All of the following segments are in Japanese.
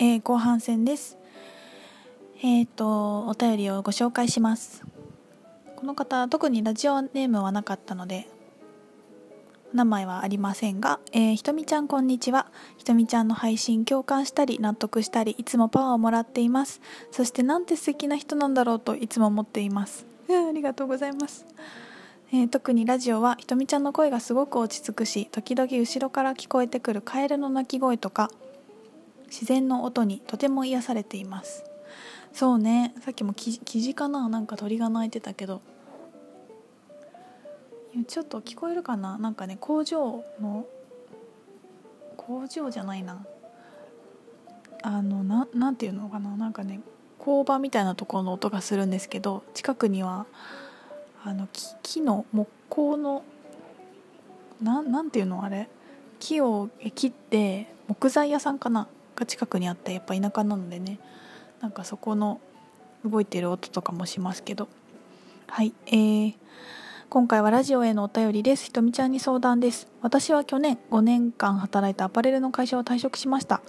えー、後半戦です。えっ、ー、とお便りをご紹介します。この方特にラジオネームはなかったので名前はありませんが、えー、ひとみちゃんこんにちは。ひとみちゃんの配信共感したり納得したりいつもパワーをもらっています。そしてなんて素敵な人なんだろうといつも思っています。ありがとうございます。えー、特にラジオはひとみちゃんの声がすごく落ち着くし時々後ろから聞こえてくるカエルの鳴き声とか自然の音にとても癒されています。そうね。さっきもキジかな？なんか鳥が鳴いてたけど。ちょっと聞こえるかな？なんかね工場の工場じゃないな。あのななんていうのかな？なんかね工場みたいなところの音がするんですけど近くにはあの木の木工のななんていうのあれ？木を切って木材屋さんかな？が近くにあってやっぱ田舎なのでねなんかそこの動いてる音とかもしますけど。はいえー、今回はラジオへのお便りです。ひとみちゃんに相談です。私は去年5年間働いたアパレルの会社を退職しました。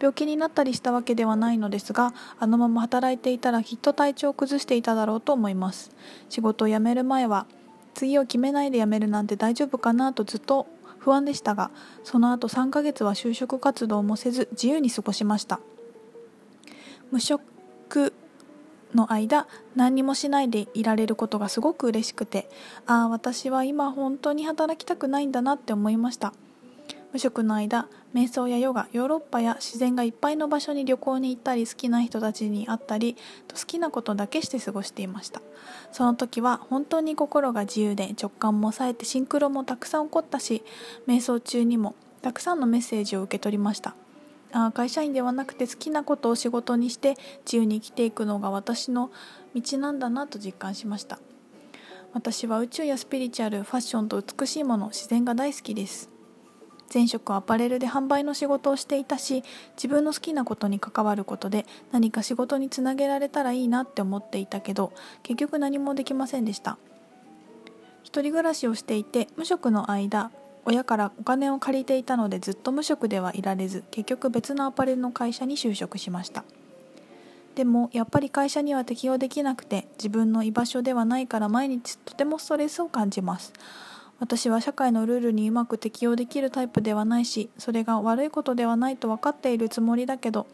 病気になったりしたわけではないのですがあのまま働いていたらきっと体調を崩していただろうと思います。仕事を辞める前は次を決めないで辞めるなんて大丈夫かなとずっと不安でしたがその後3ヶ月は就職活動もせず自由に過ごしました。無職の間何にもしないでいられることがすごく嬉しくてああ私は今本当に働きたくないんだなって思いました。無職の間瞑想やヨガヨーロッパや自然がいっぱいの場所に旅行に行ったり好きな人たちに会ったりと好きなことだけして過ごしていました。その時は本当に心が自由で直感も冴えてシンクロもたくさん起こったし瞑想中にもたくさんのメッセージを受け取りました。あ会社員ではなくて好きなことを仕事にして自由に生きていくのが私の道なんだなと実感しました。私は宇宙やスピリチュアルファッションと美しいもの自然が大好きです。前職アパレルで販売の仕事をしていたし自分の好きなことに関わることで何か仕事につなげられたらいいなって思っていたけど結局何もできませんでした。一人暮らしをしていて無職の間親からお金を借りていたのでずっと無職ではいられず結局別のアパレルの会社に就職しました。でもやっぱり会社には適応できなくて自分の居場所ではないから毎日とてもストレスを感じます。私は社会のルールにうまく適応できるタイプではないしそれが悪いことではないと分かっているつもりだけど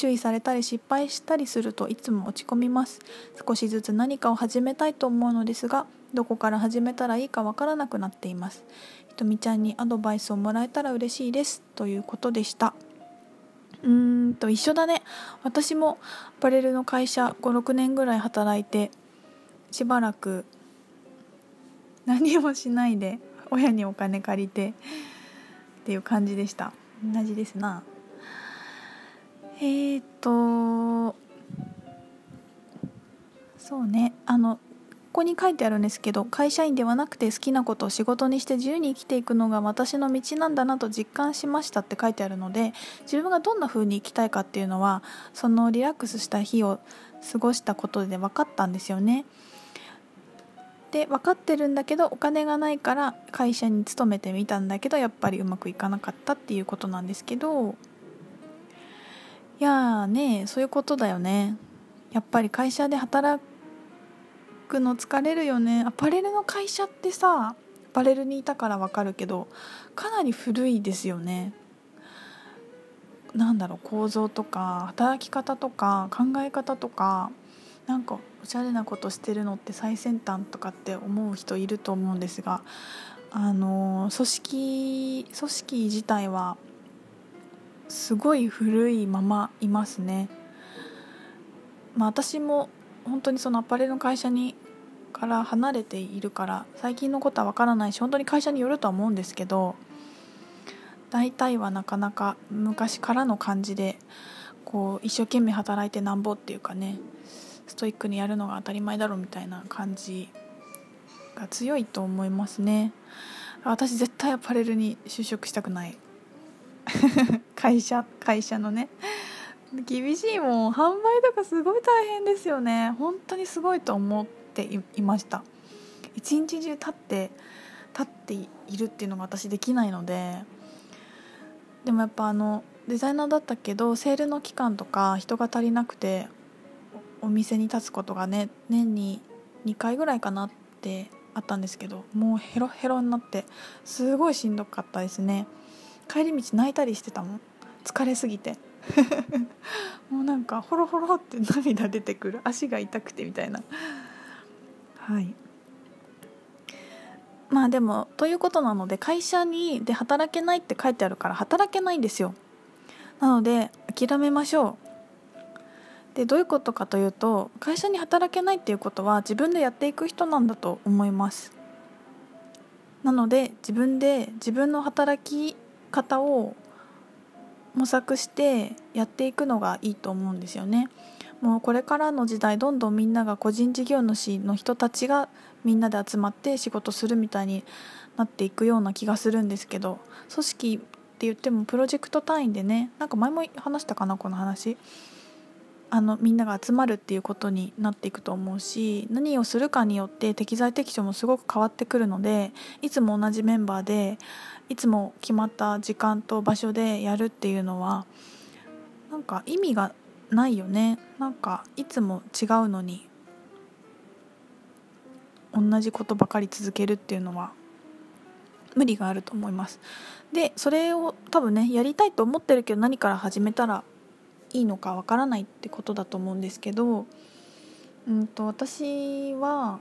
注意されたり失敗したりするといつも落ち込みます。少しずつ何かを始めたいと思うのですがどこから始めたらいいか分からなくなっています。ひとみちゃんにアドバイスをもらえたら嬉しいです。ということでした。うーんと一緒だね。私もアパレルの会社56年ぐらい働いてしばらく何もしないで親にお金借りてっていう感じでした。同じですな。えーとそうね。あのここに書いてあるんですけど会社員ではなくて好きなことを仕事にして自由に生きていくのが私の道なんだなと実感しましたって書いてあるので自分がどんな風に生きたいかっていうのはそのリラックスした日を過ごしたことで分かったんですよね。で分かってるんだけどお金がないから会社に勤めてみたんだけどやっぱりうまくいかなかったっていうことなんですけど。いやーねそういうことだよね。やっぱり会社で働くの疲れるよね。アパレルの会社ってさアパレルにいたから分かるけどかなり古いですよね。なんだろう構造とか働き方とか考え方とかなんかおしゃれなことしてるのって最先端とかって思う人いると思うんですがあの組織組織自体はすごい古いままいますね。まあ、私も本当にそのアパレルの会社にから離れているから最近のことは分からないし本当に会社によるとは思うんですけど大体はなかなか昔からの感じでこう一生懸命働いてなんぼっていうかねストイックにやるのが当たり前だろみたいな感じが強いと思いますね。私絶対アパレルに就職したくない。会社会社のね。厳しいもん。販売とかすごい大変ですよね。本当にすごいと思っていました。一日中立って立っているっていうのが私できないので。でもやっぱあのデザイナーだったけどセールの期間とか人が足りなくてお店に立つことがね年に2回ぐらいかなってあったんですけどもうヘロヘロになってすごいしんどかったですね。帰り道泣いたりしてたもん。疲れすぎて。もうなんかホロホロって涙出てくる。足が痛くてみたいな。はい。まあでもということなので会社にで働けないって書いてあるから働けないんですよ。なので諦めましょう。でどういうことかというと会社に働けないっていうことは自分でやっていく人なんだと思います。なので自分で自分の働き方を模索してやっていくのがいいと思うんですよね。もうこれからの時代どんどんみんなが個人事業主の人たちがみんなで集まって仕事するみたいになっていくような気がするんですけど組織って言ってもプロジェクト単位でねなんか前も話したかなこの話。あのみんなが集まるっていうことになっていくと思うし何をするかによって適材適所もすごく変わってくるのでいつも同じメンバーでいつも決まった時間と場所でやるっていうのはなんか意味がないよね。なんかいつも違うのに同じことばかり続けるっていうのは無理があると思います。でそれを多分ねやりたいと思ってるけど何から始めたらいいのかわからないってことだと思うんですけど、うんと、私は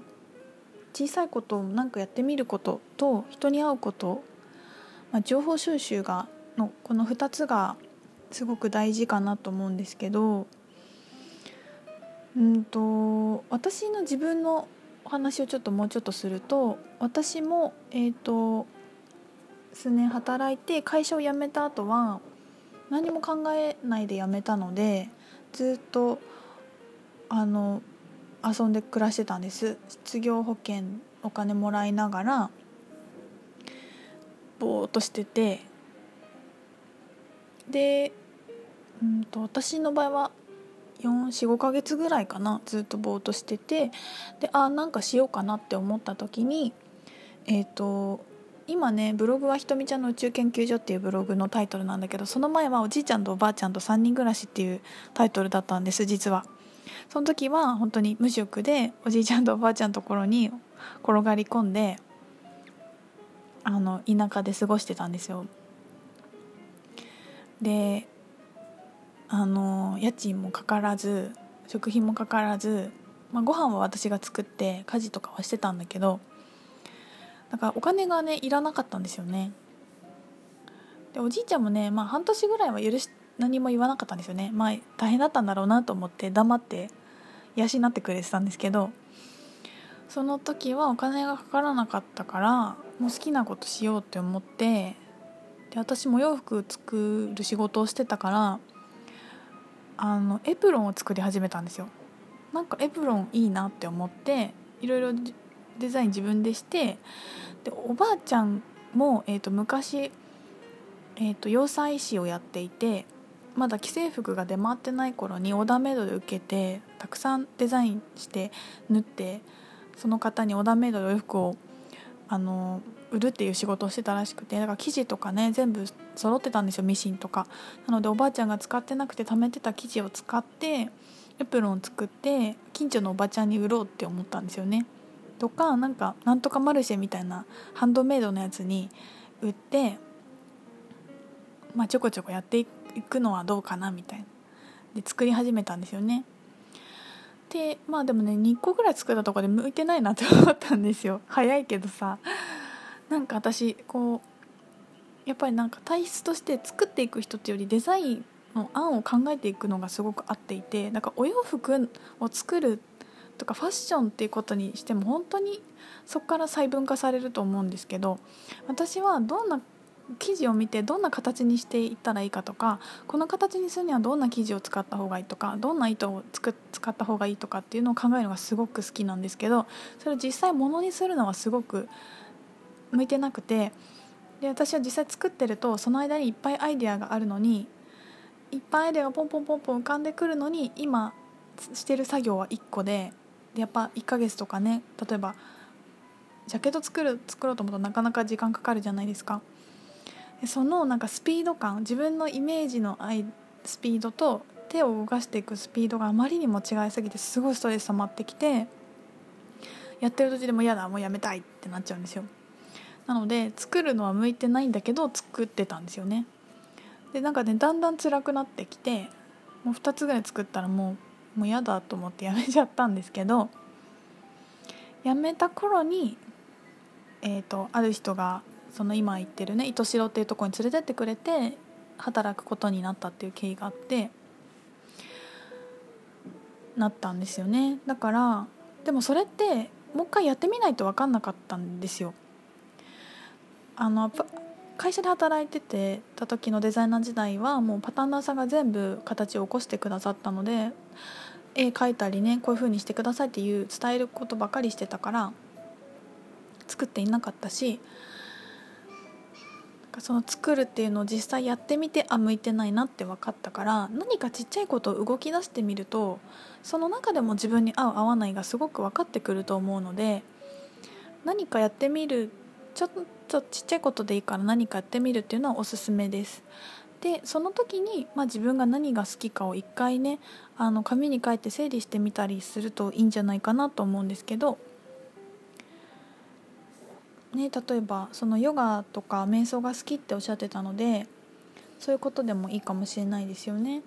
小さいことを何かやってみることと人に会うこと、まあ、情報収集がのこの2つがすごく大事かなと思うんですけど、うんと、私の自分のお話をちょっともうちょっとすると私も、えーと数年働いて会社を辞めた後は何も考えないで辞めたのでずっとあの遊んで暮らしてたんです。失業保険お金もらいながらぼーっとしてて。で、うんと、私の場合は45ヶ月ぐらいかなずっとぼーっとしてて。であなんかしようかなって思った時にえっ、ー、と今ねブログはひとみちゃんの宇宙研究所っていうブログのタイトルなんだけどその前はおじいちゃんとおばあちゃんと3人暮らしっていうタイトルだったんです実は。その時は本当に無職でおじいちゃんとおばあちゃんのところに転がり込んであの田舎で過ごしてたんですよ。であの家賃もかからず食費もかからず、まあ、ご飯は私が作って家事とかはしてたんだけどだからお金がねいらなかったんですよね。でおじいちゃんもね、まあ、半年ぐらいは許し何も言わなかったんですよね。まあ大変だったんだろうなと思って黙って養ってくれてたんですけどその時はお金がかからなかったからもう好きなことしようって思ってで私も洋服作る仕事をしてたからあのエプロンを作り始めたんですよ。なんかエプロンいいなって思っていろいろデザイン自分でしてでおばあちゃんも、えーと、昔、えーと、洋裁師をやっていてまだ既製服が出回ってない頃にオーダーメイドで受けてたくさんデザインして縫ってその方にオーダーメイドでお洋服をあの売るっていう仕事をしてたらしくてだから生地とかね全部揃ってたんですよミシンとか。なのでおばあちゃんが使ってなくて貯めてた生地を使ってエプロンを作って近所のおばちゃんに売ろうって思ったんですよね。とかなんかなんとかマルシェみたいなハンドメイドのやつに売ってまあちょこちょこやっていくのはどうかなみたいな。で作り始めたんですよね。でまあでもね2個ぐらい作ったとこで向いてないなって思ったんですよ。早いけどさ。なんか私こうやっぱりなんか体質として作っていく人っていうよりデザインの案を考えていくのがすごく合っていてなんかお洋服を作るとかファッションっていうことにしても本当にそこから細分化されると思うんですけど私はどんな生地を見てどんな形にしていったらいいかとかこの形にするにはどんな生地を使った方がいいとかどんな糸をつく使った方がいいとかっていうのを考えるのがすごく好きなんですけどそれを実際ものにするのはすごく向いてなくてで私は実際作ってるとその間にいっぱいアイデアがあるのにいっぱいアイデアがポンポンポンポン浮かんでくるのに今してる作業は1個でやっぱ1ヶ月とかね例えばジャケット作る作ろうと思うとなかなか時間かかるじゃないですか。そのなんかスピード感自分のイメージのスピードと手を動かしていくスピードがあまりにも違いすぎてすごいストレス溜まってきてやってる途中でも嫌だもうやめたいってなっちゃうんですよ。なので作るのは向いてないんだけど作ってたんですよね。でなんかねだんだん辛くなってきてもう2つぐらい作ったらもうもう嫌だと思ってやめちゃったんですけどやめた頃にえーと、ある人がその今言ってるね糸代っていうとこに連れてってくれて働くことになったっていう経緯があってなったんですよね。だからでもそれってもう一回やってみないと分かんなかったんですよ。あの会社で働いててた時のデザイナー時代はもうパターナーさんが全部形を起こしてくださったので絵描いたりねこういう風にしてくださいっていう伝えることばかりしてたから作っていなかったしその作るっていうのを実際やってみてあ向いてないなって分かったから何かちっちゃいことを動き出してみるとその中でも自分に合う合わないがすごく分かってくると思うので何かやってみるちょっとちっちゃいことでいいから何かやってみるっていうのはおすすめです。でその時に、まあ、自分が何が好きかを一回ねあの紙に書いて整理してみたりするといいんじゃないかなと思うんですけどね、例えばそのヨガとか瞑想が好きっておっしゃってたのでそういうことでもいいかもしれないですよね。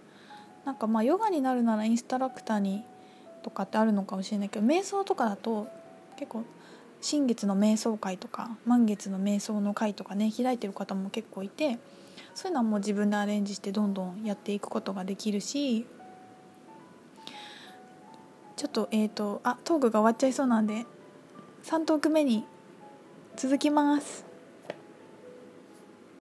なんかまあヨガになるならインストラクターにとかってあるのかもしれないけど瞑想とかだと結構新月の瞑想会とか満月の瞑想の会とかね開いてる方も結構いてそういうのはもう自分でアレンジしてどんどんやっていくことができるしちょっとえっ、ー、とあトークが終わっちゃいそうなんで3トーク目に続きます。